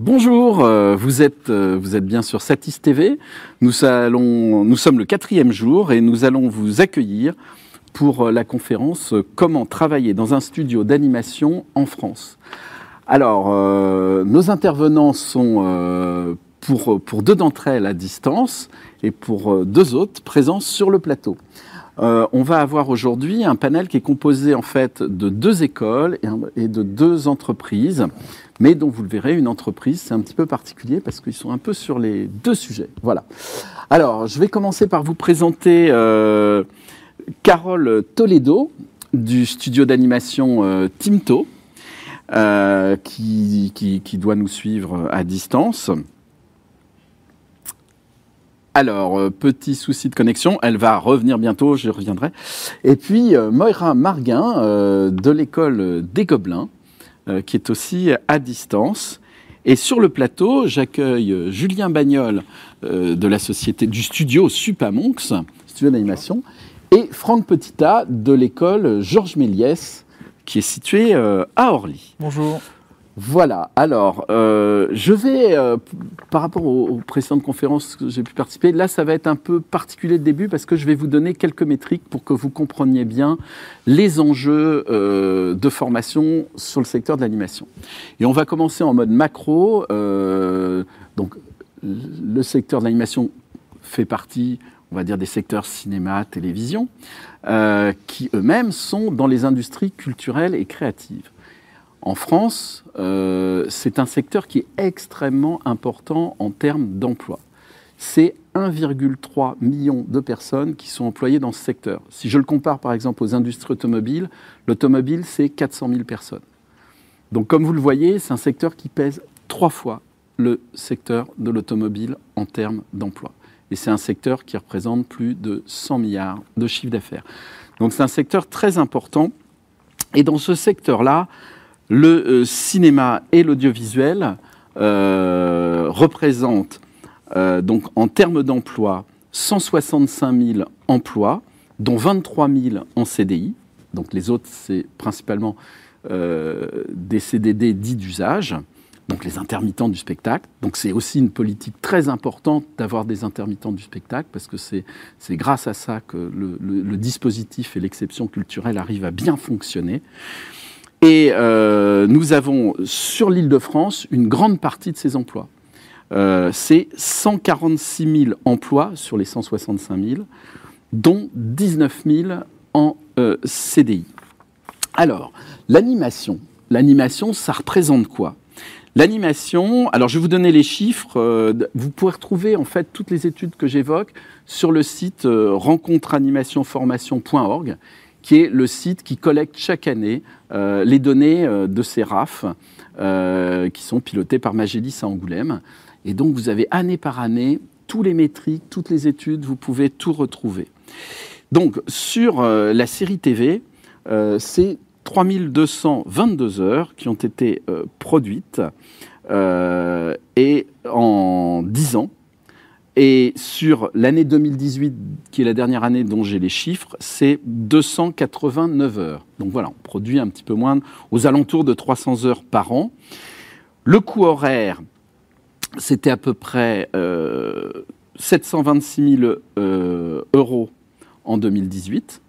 Bonjour, euh, vous êtes, euh, vous êtes bien sur Satis TV. Nous, allons, nous sommes le quatrième jour et nous allons vous accueillir pour euh, la conférence Comment travailler dans un studio d'animation en France. Alors, nos intervenants sont pour, pour deux d'entre elles à distance et pour deux autres présents sur le plateau. On va avoir aujourd'hui un panel qui est composé en fait de deux écoles et de deux entreprises mais dont vous le verrez, une entreprise, c'est un petit peu particulier parce qu'ils sont un peu sur les deux sujets. Voilà. Alors, je vais commencer par vous présenter euh, Carole Toledo du studio d'animation euh, Timto, euh, qui, doit nous suivre à distance. Alors, petit souci de connexion, elle va revenir bientôt, je reviendrai. Et puis, Moira Marguin de l'école des Gobelins, euh, qui est aussi à distance. Et sur le plateau, j'accueille Julien Bagnol euh, de la société du studio Supamonks, studio d'animation, et Franck Petita de l'école Georges Méliès, qui est située euh, à Orly. Bonjour. Voilà, alors euh, je vais, euh, par rapport aux, précédentes conférences que j'ai pu participer, là ça va être un peu particulier de début parce que je vais vous donner quelques métriques pour que vous compreniez bien les enjeux euh, de formation sur le secteur de l'animation. Et on va commencer en mode macro. donc le secteur de l'animation fait partie, on va dire, des secteurs cinéma, télévision, qui eux-mêmes sont dans les industries culturelles et créatives. En France, euh, c'est un secteur qui est extrêmement important en termes d'emploi. C'est 1,3 million de personnes qui sont employées dans ce secteur. Si je le compare par exemple aux industries automobiles, l'automobile, c'est 400 000 personnes. Donc comme vous le voyez, c'est un secteur qui pèse trois fois le secteur de l'automobile en termes d'emploi. Et c'est un secteur qui représente plus de 100 milliards de chiffre d'affaires. Donc c'est un secteur très important. Et dans ce secteur-là, le euh, cinéma et l'audiovisuel euh, représentent, euh, donc en termes d'emploi, 165 000 emplois, dont 23 000 en CDI. Donc les autres, c'est principalement des CDD dits d'usage, donc les intermittents du spectacle. Donc c'est aussi une politique très importante d'avoir des intermittents du spectacle, parce que c'est grâce à ça que le, le dispositif et l'exception culturelle arrivent à bien fonctionner. Et euh, nous avons sur l'île de France une grande partie de ces emplois. Euh, c'est 146 000 emplois sur les 165 000, dont 19 000 en euh, CDI. Alors, l'animation. L'animation, ça représente quoi? L'animation, alors je vais vous donner les chiffres. vous pouvez retrouver en fait toutes les études que j'évoque sur le site rencontreanimationformation.org qui est le site qui collecte chaque année euh, les données euh, de ces RAF, euh, qui sont pilotés par Magélis à Angoulême. Et donc, vous avez année par année tous les métriques, toutes les études, vous pouvez tout retrouver. Donc, sur la série TV, c'est 3222 heures qui ont été produites et en 10 ans, et sur l'année 2018, qui est la dernière année dont j'ai les chiffres, c'est 289 heures. Donc voilà, on produit un petit peu moins, aux alentours de 300 heures par an. Le coût horaire, c'était à peu près 726 euh, 000 euh, euros en 2018,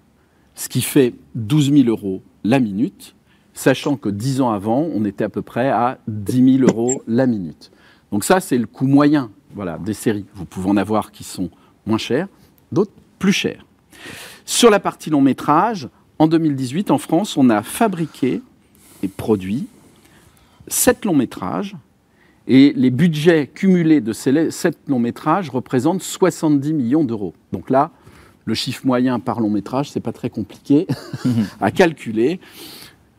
ce qui fait 12 000 euros la minute, sachant que 10 ans avant, on était à peu près à 10 000 euros la minute. Donc ça, c'est le coût moyen voilà, des séries. Vous pouvez en avoir qui sont moins chères, d'autres plus chères. Sur la partie long métrage, en 2018, en France, on a fabriqué et produit sept longs métrages. Et les budgets cumulés de ces sept longs métrages représentent 70 millions d'euros. Donc là, le chiffre moyen par long métrage, c'est pas très compliqué à calculer.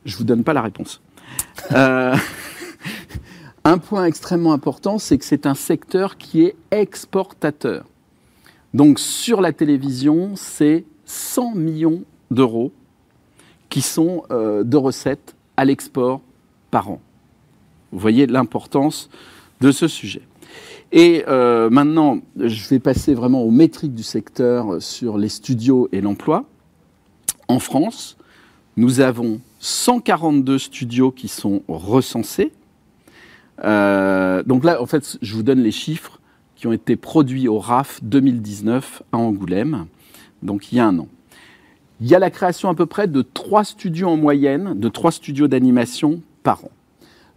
Je vous donne pas la réponse. Euh, un point extrêmement important, c'est que c'est un secteur qui est exportateur. Donc sur la télévision, c'est 100 millions d'euros qui sont euh, de recettes à l'export par an. Vous voyez l'importance de ce sujet. Et euh, maintenant, je vais passer vraiment aux métriques du secteur sur les studios et l'emploi. En France, nous avons 142 studios qui sont recensés, donc là, en fait, je vous donne les chiffres qui ont été produits au RAF 2019 à Angoulême, donc il y a un an. Il y a la création à peu près de trois studios en moyenne, de trois studios d'animation par an.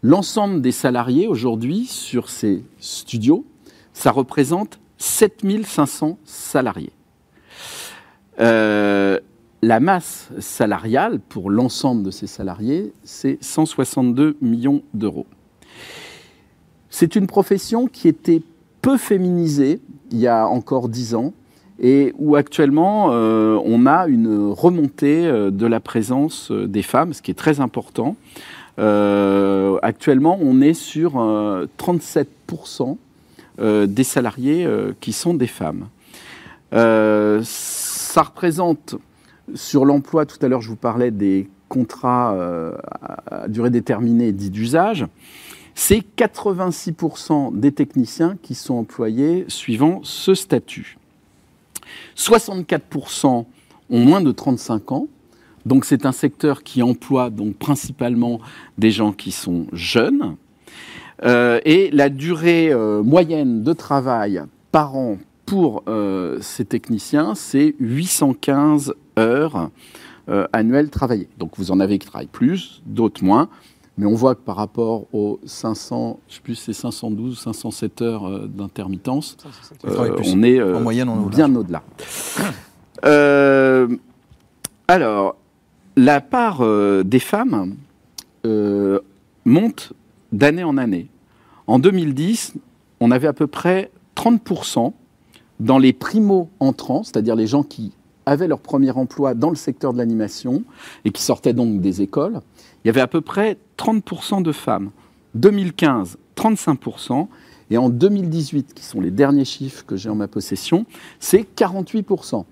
L'ensemble des salariés aujourd'hui sur ces studios, ça représente 7500 salariés. Euh, la masse salariale pour l'ensemble de ces salariés, c'est 162 millions d'euros. C'est une profession qui était peu féminisée il y a encore dix ans et où actuellement euh, on a une remontée euh, de la présence des femmes, ce qui est très important. Euh, actuellement, on est sur 37% euh, des salariés euh, qui sont des femmes. ça représente sur l'emploi, tout à l'heure je vous parlais des contrats à durée déterminée dits d'usage, c'est 86% des techniciens qui sont employés suivant ce statut. 64% ont moins de 35 ans, donc c'est un secteur qui emploie donc principalement des gens qui sont jeunes. Euh, et la durée euh, moyenne de travail par an pour euh, ces techniciens, c'est 815 heures annuelles travaillées. Donc vous en avez qui travaillent plus, d'autres moins. Mais on voit que par rapport aux 500, je sais plus, c'est 512, 507 heures d'intermittence, on est en moyenne, on bien au-delà. alors, la part euh, des femmes euh, monte d'année en année. En 2010, on avait à peu près 30% dans les primo-entrants, c'est-à-dire les gens qui avaient leur premier emploi dans le secteur de l'animation et qui sortaient donc des écoles. Il y avait à peu près 30% de femmes. 2015, 35%. Et en 2018, qui sont les derniers chiffres que j'ai en ma possession, c'est 48%.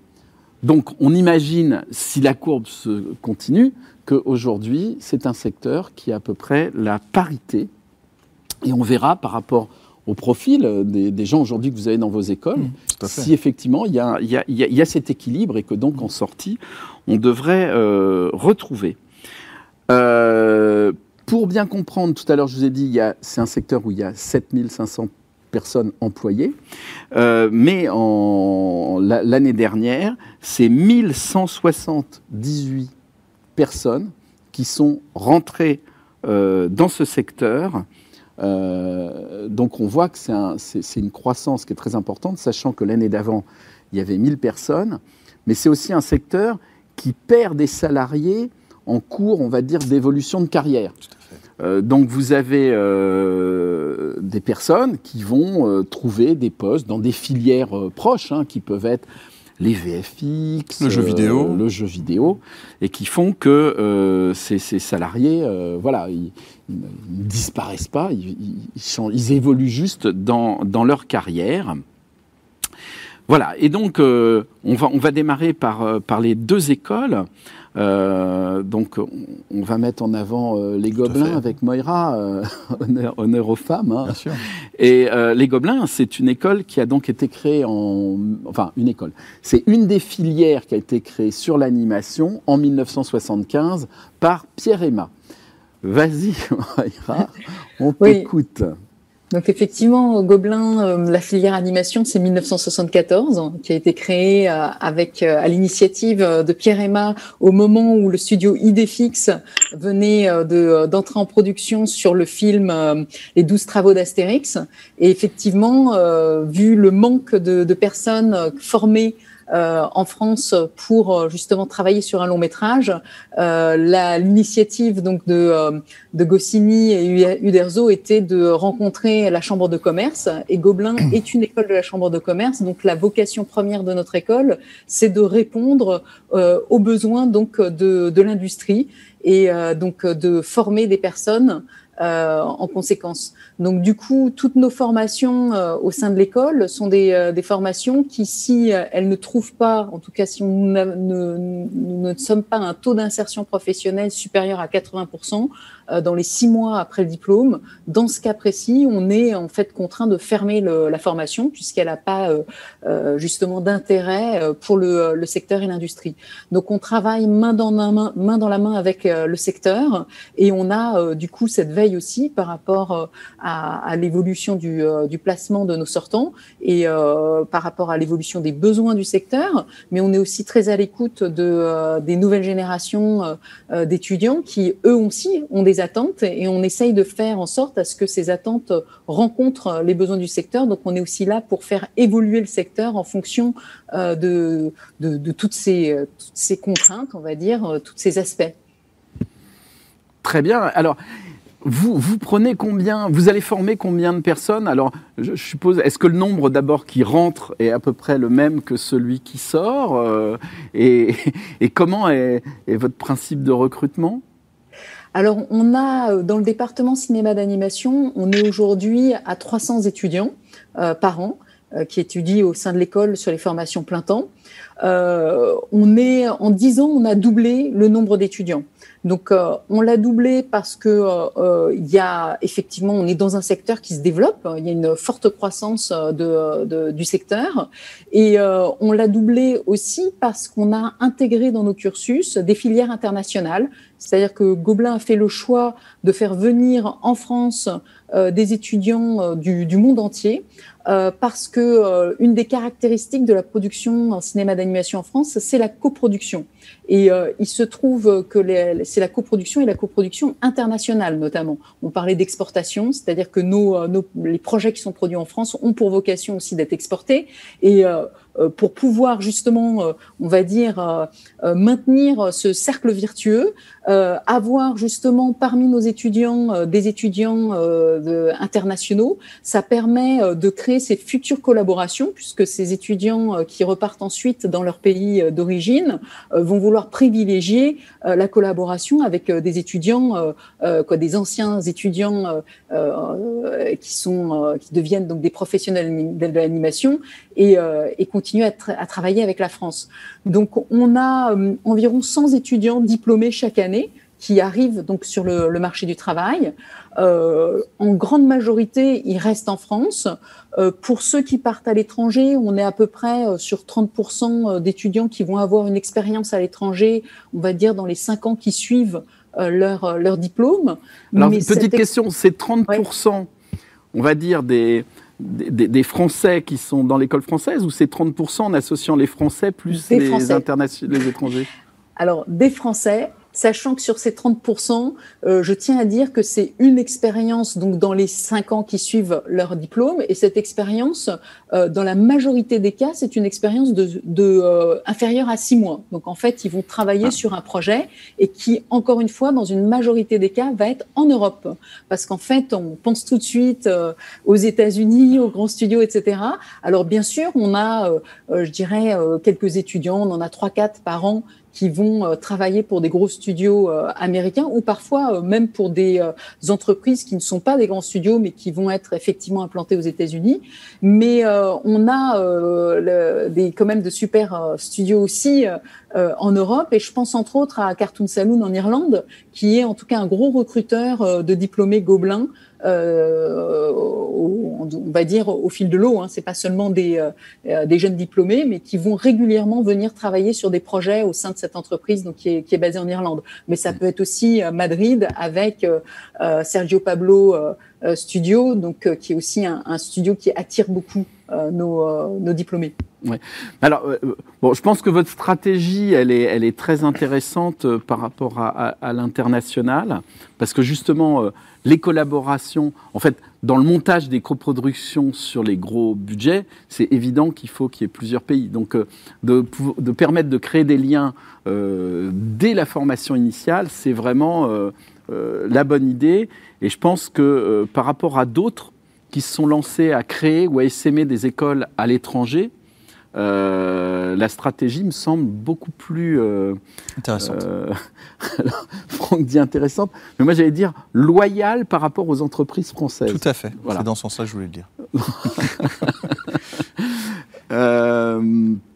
Donc on imagine, si la courbe se continue, qu'aujourd'hui, c'est un secteur qui a à peu près la parité. Et on verra par rapport au profil des, gens aujourd'hui que vous avez dans vos écoles, mmh, si effectivement il y, a, cet équilibre et que donc en sortie, on devrait euh, retrouver. Euh, pour bien comprendre, tout à l'heure je vous ai dit, c'est un secteur où il y a 7500 personnes employées. Euh, mais l'année dernière, c'est 1178 personnes qui sont rentrées euh, dans ce secteur. Donc on voit que c'est une croissance qui est très importante, sachant que l'année d'avant, il y avait 1000 personnes. Mais c'est aussi un secteur qui perd des salariés en cours, on va dire, d'évolution de carrière. Euh, donc vous avez euh, des personnes qui vont euh, trouver des postes dans des filières proches, hein, qui peuvent être les VFX, le jeu vidéo, le jeu vidéo, et qui font que ces, salariés, voilà, ils, ne disparaissent pas, ils, évoluent juste dans, dans, leur carrière. Voilà, et donc on va, on va démarrer par, par les deux écoles. Euh, donc, on, va mettre en avant euh, les Gobelins avec Moira, euh, honneur, aux femmes. Hein. Bien sûr. Et les Gobelins, c'est une école qui a donc été créée en. Enfin, une école. C'est une des filières qui a été créée sur l'animation en 1975 par Pierre Emma. Vas-y, Moira, on t'écoute. Donc effectivement, Gobelin, euh, la filière animation, c'est 1974, qui a été créée euh, avec euh, à l'initiative de Pierre Emma au moment où le studio Idéfix venait de d'entrer en production sur le film Les douze travaux d'Astérix. Et effectivement, vu le manque de, personnes formées en France pour euh, justement travailler sur un long métrage. Euh, L'initiative donc de, euh, de Goscinny et Uderzo était de rencontrer la chambre de commerce et Gobelin est une école de la chambre de commerce. Donc la vocation première de notre école, c'est de répondre aux besoins donc de, de l'industrie et donc de former des personnes euh, en conséquence. Donc du coup, toutes nos formations euh, au sein de l'école sont des, euh, des, formations qui, si elles ne trouvent pas, en tout cas si nous ne, ne sommes pas à un taux d'insertion professionnelle supérieur à 80%, dans les six mois après le diplôme, dans ce cas précis, on est en fait contraint de fermer la formation puisqu'elle n'a pas justement d'intérêt pour le, le, secteur et l'industrie. Donc on travaille main dans la main, main dans la main avec le secteur et on a du coup cette veille aussi par rapport à, à l'évolution du, du, placement de nos sortants et par rapport à l'évolution des besoins du secteur, mais on est aussi très à l'écoute de, euh, des nouvelles générations euh, euh, d'étudiants qui, eux aussi, ont des attentes et on essaye de faire en sorte à ce que ces attentes rencontrent les besoins du secteur. Donc, on est aussi là pour faire évoluer le secteur en fonction de, de, de toutes, ces, toutes ces contraintes, on va dire, tous ces aspects. Très bien. Alors, vous, vous prenez combien, vous allez former combien de personnes? Alors, je, suppose, est-ce que le nombre d'abord qui rentre est à peu près le même que celui qui sort? Euh, et, comment est, votre principe de recrutement? Alors, on a dans le département cinéma d'animation, on est aujourd'hui à 300 étudiants euh, par an euh, qui étudient au sein de l'école sur les formations plein temps. on est en 10 ans, on a doublé le nombre d'étudiants. Donc, euh, on l'a doublé parce que euh, euh, il y a effectivement, on est dans un secteur qui se développe. Il y a une forte croissance du secteur, et on l'a doublé aussi parce qu'on a intégré dans nos cursus des filières internationales. C'est-à-dire que Gobelin a fait le choix de faire venir en France des étudiants du, monde entier. Parce que une des caractéristiques de la production en cinéma d'animation en France, c'est la coproduction. Et euh, il se trouve que c'est la coproduction et la coproduction internationale notamment. On parlait d'exportation, c'est-à-dire que nos, euh, nos, les projets qui sont produits en France ont pour vocation aussi d'être exportés. Et euh, euh, pour pouvoir justement, euh, on va dire, euh, maintenir ce cercle vertueux, avoir justement parmi nos étudiants des étudiants internationaux, ça permet de créer ces futures collaborations, puisque ces étudiants qui repartent ensuite dans leur pays d'origine vont vouloir privilégier la collaboration avec des étudiants, quoi, des anciens étudiants qui sont, qui deviennent donc des professionnels de l'animation et, et continuer à, travailler avec la France. Donc, on a euh, environ 100 étudiants diplômés chaque année qui arrivent donc sur le, marché du travail. Euh, en grande majorité, ils restent en France. Euh, pour ceux qui partent à l'étranger, on est à peu près sur 30% d'étudiants qui vont avoir une expérience à l'étranger, on va dire dans les 5 ans qui suivent leur, leur diplôme. Alors, petite question, c'est 30%, on va dire, des, des, Français qui sont dans l'école française ou c'est 30% en associant les Français plus les, les étrangers? Alors, des Français, sachant que sur ces 30%, euh, je tiens à dire que c'est une expérience donc dans les cinq ans qui suivent leur diplôme, et cette expérience, euh, dans la majorité des cas, c'est une expérience de, de euh, inférieure à six mois. Donc en fait, ils vont travailler ah. sur un projet et qui, encore une fois, dans une majorité des cas, va être en Europe, parce qu'en fait, on pense tout de suite aux États-Unis, aux grands studios, etc. Alors bien sûr, on a, je dirais, quelques étudiants, on en a trois, quatre par an qui vont euh, travailler pour des gros studios euh, américains ou parfois euh, même pour des entreprises qui ne sont pas des grands studios mais qui vont être effectivement implantées aux États-Unis. Mais on a des quand même de super studios aussi en Europe et je pense entre autres à Cartoon Saloon en Irlande qui est en tout cas un gros recruteur de diplômés gobelins euh, on va dire au fil de l'eau. Hein. C'est pas seulement des, euh, des jeunes diplômés, mais qui vont régulièrement venir travailler sur des projets au sein de cette entreprise, donc qui est, qui est basée en Irlande. Mais ça peut être aussi euh, Madrid avec euh, Sergio Pablo Studio, donc qui est aussi un, un studio qui attire beaucoup nos, nos diplômés. Alors, bon, je pense que votre stratégie, elle est, elle est très intéressante par rapport à, l'international, parce que justement, les collaborations, en fait, dans le montage des coproductions sur les gros budgets, c'est évident qu'il faut qu'il y ait plusieurs pays. Donc, euh, de, permettre de créer des liens euh, dès la formation initiale, c'est vraiment euh, la bonne idée. Et je pense que par rapport à d'autres qui se sont lancés à créer ou à essaimer des écoles à l'étranger, euh, la stratégie me semble beaucoup plus euh, intéressante. Euh, Franck dit intéressante, mais moi j'allais dire loyale par rapport aux entreprises françaises. Tout à fait. C'est dans ce sens-là que je voulais le dire.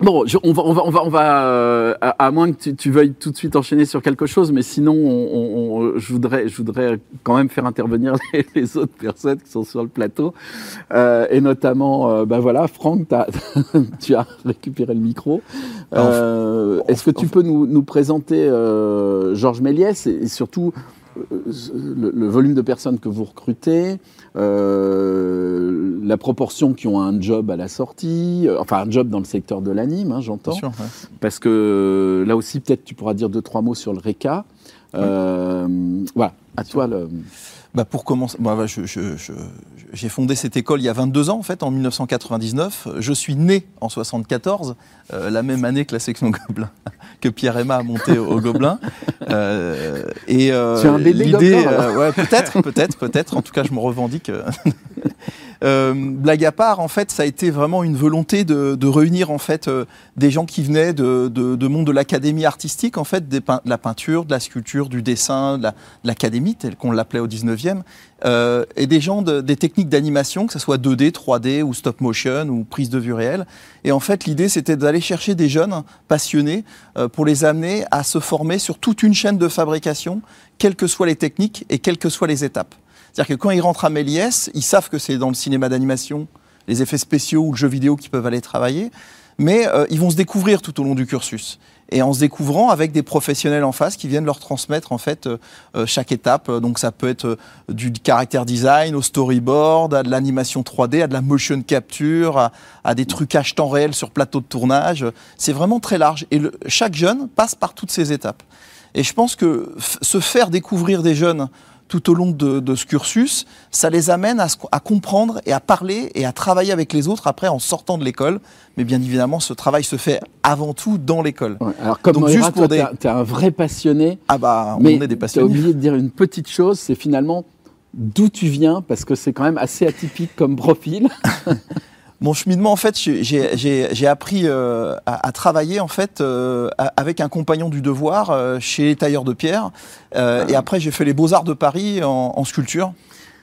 Bon, on va, on va, on va, on va euh, à, moins que tu, veuilles tout de suite enchaîner sur quelque chose, mais sinon, on, je, voudrais, je voudrais quand même faire intervenir les, autres personnes qui sont sur le plateau, euh, et notamment, euh, ben voilà, Franck, as, tu as récupéré le micro. Est-ce que tu peux nous, nous présenter Georges Méliès et surtout le, volume de personnes que vous recrutez, euh, la proportion qui ont un job à la sortie, euh, enfin un job dans le secteur de l'anime, hein, j'entends. Parce que là aussi, peut-être tu pourras dire deux, trois mots sur le RECA. Euh, voilà, à toi le. Bah pour commencer, bah, j'ai fondé cette école il y a 22 ans, en fait, en 1999. Je suis né en 74, euh, la même année que la section Gobelin, que Pierre Emma a monté au, Gobelin. Euh, et euh, l'idée, euh, ouais, peut-être, peut-être, peut-être. En tout cas, je me revendique. Euh, blague à part, en fait, ça a été vraiment une volonté de, de réunir en fait euh, des gens qui venaient de, de, de monde de l'académie artistique, en fait, de la peinture, de la sculpture, du dessin, de l'académie telle qu'on l'appelait au 19e, euh, et des gens de, des techniques d'animation, que ce soit 2D, 3D ou stop motion ou prise de vue réelle. Et en fait, l'idée, c'était d'aller chercher des jeunes passionnés euh, pour les amener à se former sur toute une chaîne de fabrication, quelles que soient les techniques et quelles que soient les étapes. C'est-à-dire que quand ils rentrent à Méliès, ils savent que c'est dans le cinéma d'animation, les effets spéciaux ou le jeu vidéo qu'ils peuvent aller travailler, mais euh, ils vont se découvrir tout au long du cursus. Et en se découvrant avec des professionnels en face qui viennent leur transmettre en fait euh, euh, chaque étape. Donc ça peut être du caractère design au storyboard, à de l'animation 3D, à de la motion capture, à, des trucages temps réel sur plateau de tournage. C'est vraiment très large. Et chaque jeune passe par toutes ces étapes. Et je pense que se faire découvrir des jeunes tout au long de, ce cursus, ça les amène à, comprendre et à parler et à travailler avec les autres après en sortant de l'école. Mais bien évidemment, ce travail se fait avant tout dans l'école. alors comme Donc, juste pour des... tu es un vrai passionné. Ah bah, on est des passionnés. Tu as oublié de dire une petite chose, c'est finalement d'où tu viens, parce que c'est quand même assez atypique comme profil. Mon cheminement, en fait, j'ai appris euh, à, travailler en fait euh, avec un compagnon du devoir euh, chez les tailleurs de pierre. et après, j'ai fait les Beaux Arts de Paris en, sculpture,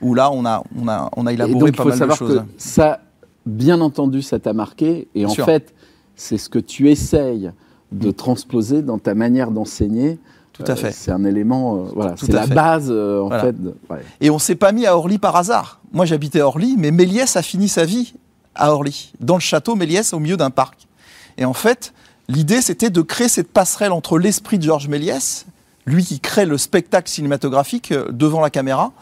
où là, on a, on a, on a élaboré pas mal de choses. Que ça, bien entendu, ça t'a marqué. Et en fait, c'est ce que tu essayes de transposer dans ta manière d'enseigner. Tout à fait. c'est un élément, voilà, c'est la base en fait. Et on s'est pas mis à Orly par hasard. Moi, j'habitais à Orly, mais Méliès a fini sa vie à Orly, dans le château Méliès, au milieu d'un parc. Et en fait, l'idée, c'était de créer cette passerelle entre l'esprit de Georges Méliès, lui qui crée le spectacle cinématographique euh, devant la caméra,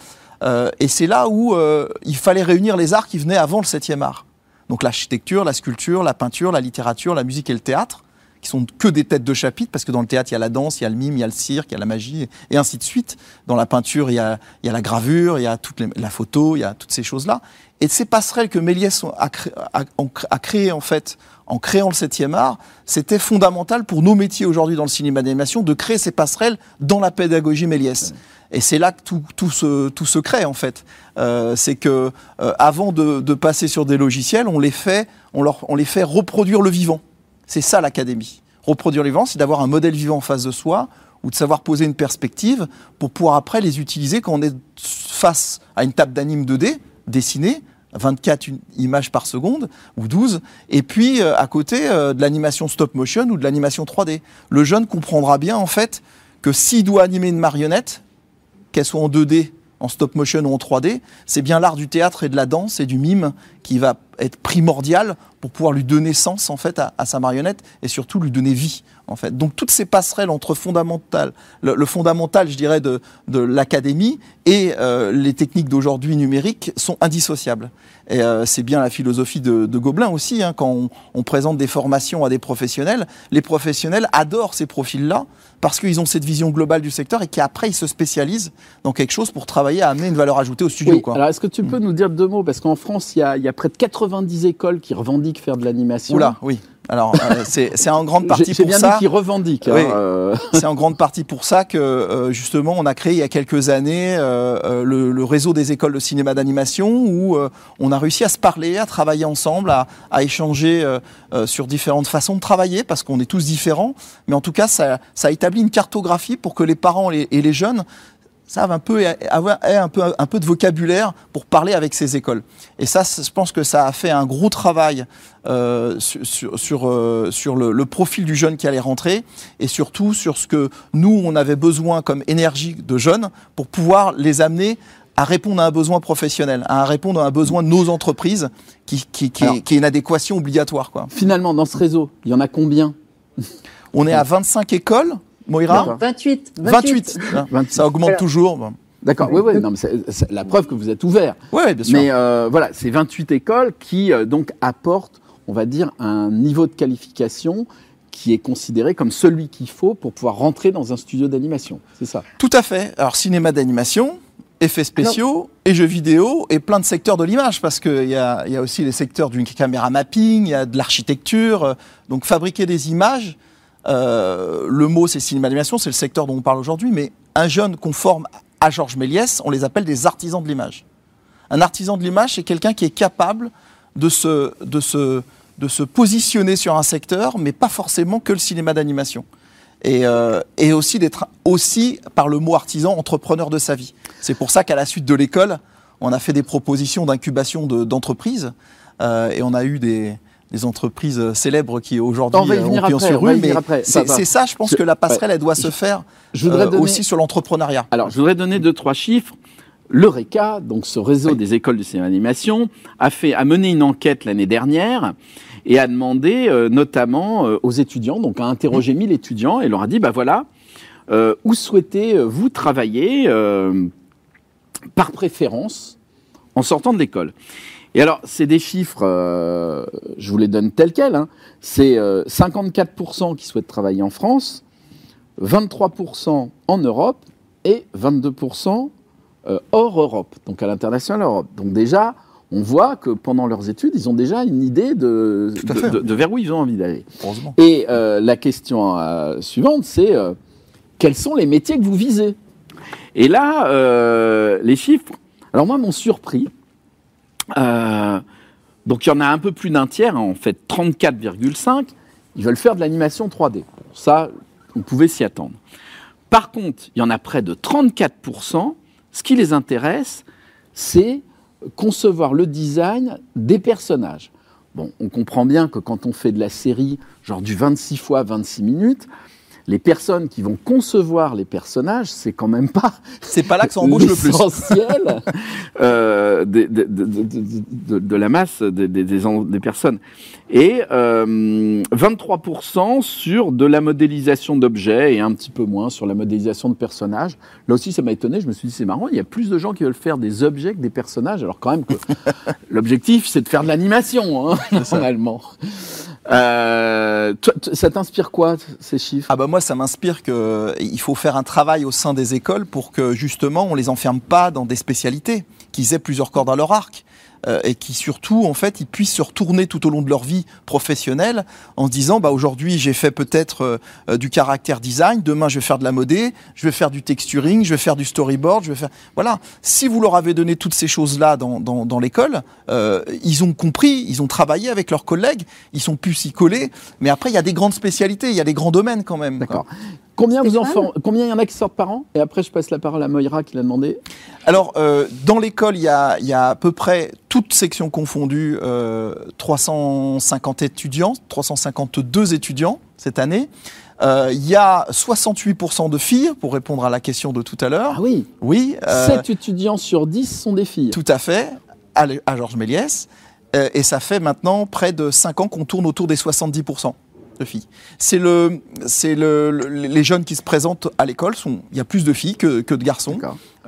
euh, et c'est là où euh, il fallait réunir les arts qui venaient avant le 7e art. Donc l'architecture, la sculpture, la peinture, la littérature, la musique et le théâtre, qui sont que des têtes de chapitre, parce que dans le théâtre, il y a la danse, il y a le mime, il y a le cirque, il y a la magie, et ainsi de suite. Dans la peinture, il y a, il y a la gravure, il y a toute la photo, il y a toutes ces choses-là. Et ces passerelles que Méliès a, a, créées en fait en créant le 7e art, c'était fondamental pour nos métiers aujourd'hui dans le cinéma d'animation de créer ces passerelles dans la pédagogie Méliès. Et c'est là que tout, tout, se, tout se crée en fait. Euh, c'est que euh, avant de, de, passer sur des logiciels, on les fait, on, leur, on les fait reproduire le vivant. C'est ça l'académie. Reproduire le vivant, c'est d'avoir un modèle vivant en face de soi ou de savoir poser une perspective pour pouvoir après les utiliser quand on est face à une table d'anime 2D dessinée 24 images par seconde ou 12, et puis euh, à côté euh, de l'animation stop motion ou de l'animation 3D. Le jeune comprendra bien en fait que s'il doit animer une marionnette, qu'elle soit en 2D, en stop motion ou en 3D, c'est bien l'art du théâtre et de la danse et du mime qui va être primordial pour pouvoir lui donner sens en fait à, sa marionnette et surtout lui donner vie en fait. Donc toutes ces passerelles entre fondamental, le, fondamental, je dirais, de, de l'académie et euh, les techniques d'aujourd'hui numériques sont indissociables. Et euh, c'est bien la philosophie de, de Gobelin aussi, hein, quand on, on, présente des formations à des professionnels, les professionnels adorent ces profils-là parce qu'ils ont cette vision globale du secteur et qu'après ils se spécialisent dans quelque chose pour travailler à amener une valeur ajoutée au studio. Oui. Alors est-ce que tu peux nous dire deux mots? Parce qu'en France il y, a, il y a près de 90 écoles qui revendiquent faire de l'animation. Oula, oui. Alors, euh, c'est en grande partie pour bien ça. qui revendiquent. Hein, euh. c'est en grande partie pour ça que euh, justement on a créé il y a quelques années le, le, réseau des écoles de cinéma d'animation où on a réussi à se parler, à travailler ensemble, à, à échanger sur différentes façons de travailler parce qu'on est tous différents. Mais en tout cas, ça, ça, a établi une cartographie pour que les parents et les jeunes savent un peu, avoir un peu, un peu de vocabulaire pour parler avec ces écoles. Et ça, je pense que ça a fait un gros travail euh, sur, sur, euh, sur le, le, profil du jeune qui allait rentrer et surtout sur ce que nous, on avait besoin comme énergie de jeunes pour pouvoir les amener à répondre à un besoin professionnel, à répondre à un besoin de nos entreprises qui, qui, qui, est, qui est, une adéquation obligatoire. Quoi. Finalement, dans ce réseau, il y en a combien? On est à 25 écoles, Moira non, 28. 28. 28. Ça augmente toujours. D'accord, oui, oui, non, mais c'est la preuve que vous êtes ouvert. Oui, bien sûr. Mais euh, voilà, c'est 28 écoles qui euh, donc apportent, on va dire, un niveau de qualification qui est considéré comme celui qu'il faut pour pouvoir rentrer dans un studio d'animation. C'est ça Tout à fait. Alors, cinéma d'animation, effets spéciaux non. et jeux vidéo et plein de secteurs de l'image parce qu'il y a, y a aussi les secteurs d'une caméra mapping, il y a de l'architecture. Donc, fabriquer des images, euh, le mot c'est cinéma d'animation, c'est le secteur dont on parle aujourd'hui, mais un jeune qu'on forme à Georges Méliès, on les appelle des artisans de l'image. Un artisan de l'image, c'est quelqu'un qui est capable de se, de, se, de se positionner sur un secteur, mais pas forcément que le cinéma d'animation. Et, euh, et, aussi d'être aussi, par le mot artisan, entrepreneur de sa vie. C'est pour ça qu'à la suite de l'école, on a fait des propositions d'incubation d'entreprises de, euh, et on a eu des, des entreprises célèbres qui aujourd'hui ont pris sur mais c'est ça, je pense je, que la passerelle, elle doit se faire je euh, donner, aussi sur l'entrepreneuriat. Alors, je voudrais donner deux, trois chiffres. Le RECA, donc ce réseau oui. des écoles de cinéma d'animation, a, fait, a mené une enquête l'année dernière et a demandé euh, notamment euh, aux étudiants, donc a interrogé 1000 étudiants et leur a dit, bah voilà, euh, où souhaitez-vous travailler par préférence en sortant de l'école? Et alors, c'est des chiffres, euh, je vous les donne tels quels. Hein. C'est euh, 54% qui souhaitent travailler en France, 23% en Europe et 22% euh, hors Europe, donc à l'international Europe. Donc déjà, on voit que pendant leurs études, ils ont déjà une idée de, de, de, de vers où ils ont envie d'aller. Et euh, la question euh, suivante, c'est quels sont les métiers que vous visez? Et là, les chiffres, alors moi, m'ont surpris. Euh, donc il y en a un peu plus d'un tiers, hein, en fait 34,5, ils veulent faire de l'animation 3D. Ça, on pouvait s'y attendre. Par contre, il y en a près de 34%, ce qui les intéresse, c'est concevoir le design des personnages. Bon, on comprend bien que quand on fait de la série, genre du 26 fois 26 minutes, les personnes qui vont concevoir les personnages, c'est quand même pas. C'est pas là que ça embauche le plus. Essentiel euh, de, de, de, de, la masse des, des, des personnes. Et euh, 23% sur de la modélisation d'objets et un petit peu moins sur la modélisation de personnages. Là aussi, ça m'a étonné. Je me suis dit, c'est marrant, il y a plus de gens qui veulent faire des objets que des personnages, alors quand même que l'objectif, c'est de faire de l'animation, hein, normalement. Euh, ça t'inspire quoi ces chiffres? Ah bah moi ça m'inspire que il faut faire un travail au sein des écoles pour que justement on les enferme pas dans des spécialités, qu'ils aient plusieurs cordes à leur arc. Euh, et qui surtout, en fait, ils puissent se retourner tout au long de leur vie professionnelle en se disant, bah aujourd'hui j'ai fait peut-être euh, du caractère design, demain je vais faire de la modée, je vais faire du texturing, je vais faire du storyboard, je vais faire, voilà. Si vous leur avez donné toutes ces choses-là dans, dans, dans l'école, euh, ils ont compris, ils ont travaillé avec leurs collègues, ils sont pu s'y coller. Mais après, il y a des grandes spécialités, il y a des grands domaines quand même. D'accord. Combien vous enfants, combien il y en a qui sortent par an? Et après, je passe la parole à Moira qui l'a demandé. Alors, euh, dans l'école, il y a, il y a à peu près, toutes sections confondues, euh, 350 étudiants, 352 étudiants cette année. Euh, il y a 68% de filles, pour répondre à la question de tout à l'heure. Ah oui Oui. Euh, 7 étudiants sur 10 sont des filles. Tout à fait, à, à Georges Méliès. Euh, et ça fait maintenant près de 5 ans qu'on tourne autour des 70% de filles. C'est le, c'est le, le, les jeunes qui se présentent à l'école sont, il y a plus de filles que, que de garçons.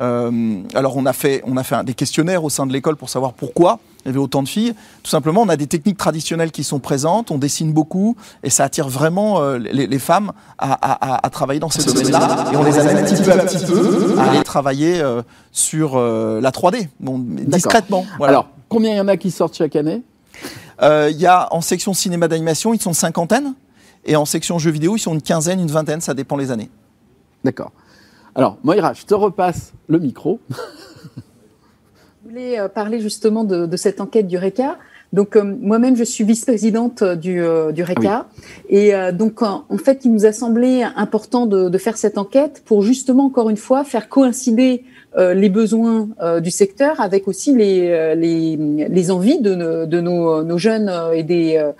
Euh, alors on a fait, on a fait un, des questionnaires au sein de l'école pour savoir pourquoi il y avait autant de filles. Tout simplement, on a des techniques traditionnelles qui sont présentes, on dessine beaucoup et ça attire vraiment euh, les, les, femmes à, à, à, travailler dans ces domaines-là. Et on les amène petit peu à petit peu à aller travailler euh, sur la 3D, bon, discrètement. Voilà. Alors, combien il y en a qui sortent chaque année? Il euh, y a en section cinéma d'animation, ils sont une cinquantaine, et en section jeux vidéo, ils sont une quinzaine, une vingtaine, ça dépend les années. D'accord. Alors, Moira, je te repasse le micro. je voulais parler justement de, de cette enquête du RECA. Donc moi-même, je suis vice-présidente du, du RECA. Et donc en, fait, il nous a semblé important de, de, faire cette enquête pour justement, encore une fois, faire coïncider les besoins du secteur avec aussi les, les, les envies de, de nos, nos, jeunes et des,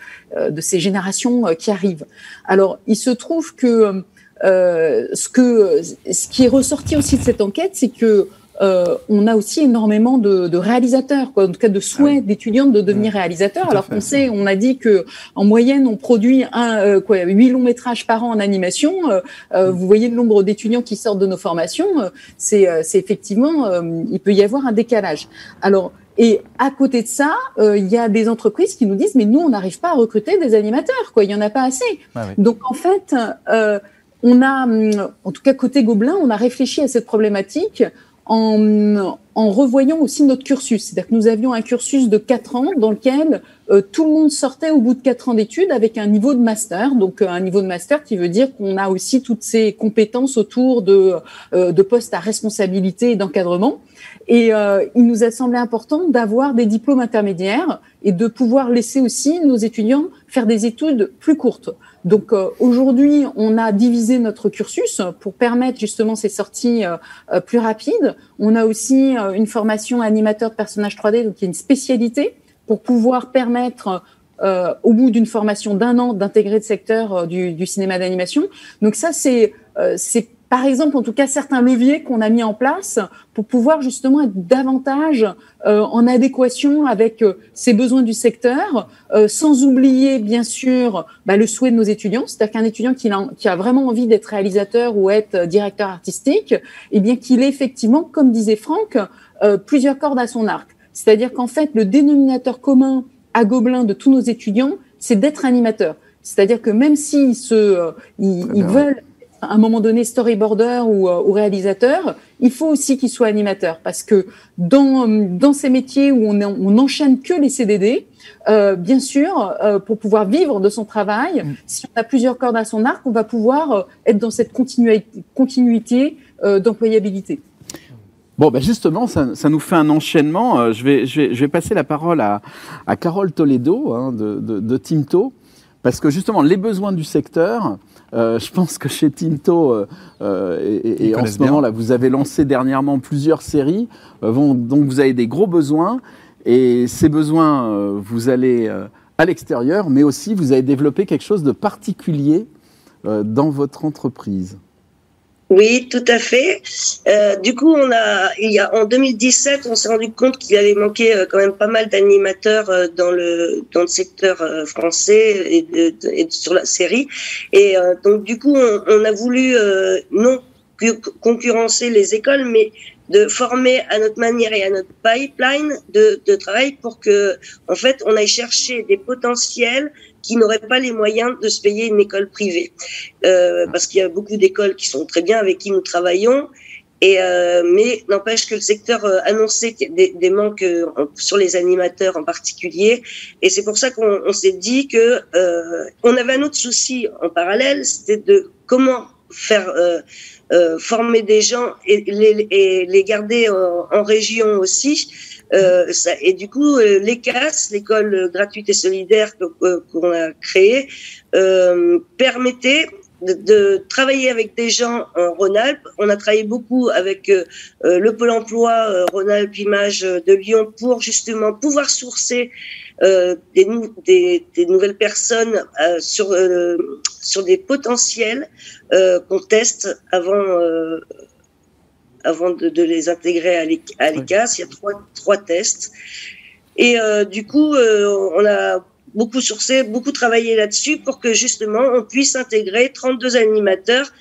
de ces générations qui arrivent. Alors, il se trouve que euh, ce, que, ce qui est ressorti aussi de cette enquête, c'est que euh, on a aussi énormément de, de, réalisateurs, quoi, en tout cas de souhaits ah d'étudiants de devenir réalisateurs. Alors qu'on sait, on a dit que en moyenne, on produit un, euh, quoi, 8 longs métrages par an en animation. Euh, euh mm. vous voyez le nombre d'étudiants qui sortent de nos formations, c'est effectivement, il peut y avoir un décalage. Alors, et à côté de ça, il y a des entreprises qui nous disent, mais nous, on n'arrive pas à recruter des animateurs, quoi. Il y en a pas assez. Ah Donc en fait, euh, on a, hum, en tout cas côté Gobelin, on a réfléchi à cette problématique en, en revoyant aussi notre cursus. C'est-à-dire que nous avions un cursus de 4 ans dans lequel euh, tout le monde sortait au bout de 4 ans d'études avec un niveau de master. Donc euh, un niveau de master qui veut dire qu'on a aussi toutes ces compétences autour de, euh, de postes à responsabilité et d'encadrement. Et il nous a semblé important d'avoir des diplômes intermédiaires et de pouvoir laisser aussi nos étudiants faire des études plus courtes. Donc euh, aujourd'hui, on a divisé notre cursus pour permettre justement ces sorties euh, euh, plus rapides. On a aussi une formation animateur de personnages 3D, donc qui est une spécialité pour pouvoir permettre au bout d'une formation d'un an d'intégrer le secteur du, du, cinéma d'animation. Donc ça, c'est c'est par exemple, en tout cas, certains leviers qu'on a mis en place pour pouvoir justement être davantage euh, en adéquation avec euh, ces besoins du secteur, euh, sans oublier bien sûr bah, le souhait de nos étudiants. C'est-à-dire qu'un étudiant qui a, qui a, vraiment envie d'être réalisateur ou être directeur artistique, eh bien qu'il ait effectivement, comme disait Franck, plusieurs cordes à son arc. C'est-à-dire qu'en fait, le dénominateur commun à Gobelin de tous nos étudiants, c'est d'être animateur. C'est-à-dire que même s'ils se, ils, ils veulent à un moment donné storyboarder ou, euh, ou réalisateur, il faut aussi qu'il soit animateur parce que dans, dans ces métiers où on, on enchaîne que les CDD, euh, bien sûr, euh, pour pouvoir vivre de son travail, mm. si on a plusieurs cordes à son arc, on va pouvoir euh, être dans cette continuité, continuité euh, d'employabilité. Bon, ben justement, ça, ça, nous fait un enchaînement. je, vais, je, vais, je vais passer la parole à, à Carole Toledo hein, de, de, de Timto, parce que justement, les besoins du secteur, euh, je pense que chez Tinto, euh, euh et, et en ce moment, là, vous avez lancé dernièrement plusieurs séries. Vont, donc, vous avez des gros besoins. Et ces besoins, vous allez à l'extérieur, mais aussi vous avez développé quelque chose de particulier dans votre entreprise. Oui, tout à fait. Euh, du coup, on a, il y a en 2017, on s'est rendu compte qu'il allait manquer euh, quand même pas mal d'animateurs euh, dans le dans le secteur euh, français et, de, et, sur la série. Et donc, du coup, on, on a voulu non concurrencer les écoles, mais de former à notre manière et à notre pipeline de, de travail pour que, en fait, on aille chercher des potentiels qui n'auraient pas les moyens de se payer une école privée. Euh, parce qu'il y a beaucoup d'écoles qui sont très bien avec qui nous travaillons. Et euh, mais n'empêche que le secteur euh, annonçait des, des manques euh, sur les animateurs en particulier, et c'est pour ça qu'on s'est dit que euh, on avait un autre souci en parallèle, c'était de comment faire euh, former des gens et les, et les garder en, en région aussi. Euh, ça, et du coup, euh, l'ECAS, l'école gratuite et solidaire qu'on a créée, euh, permettait de, travailler avec des gens en Rhône-Alpes. On a travaillé beaucoup avec euh, le Pôle emploi euh, Rhône-Alpes Images de Lyon pour justement pouvoir sourcer euh, des, des, des, nouvelles personnes sur, sur des potentiels qu'on teste avant avant de, de les intégrer à l'ECAS. Il y a trois, trois tests. Et euh, du coup, euh, on a beaucoup sourcé, beaucoup travaillé là-dessus pour que justement on puisse intégrer 32 animateurs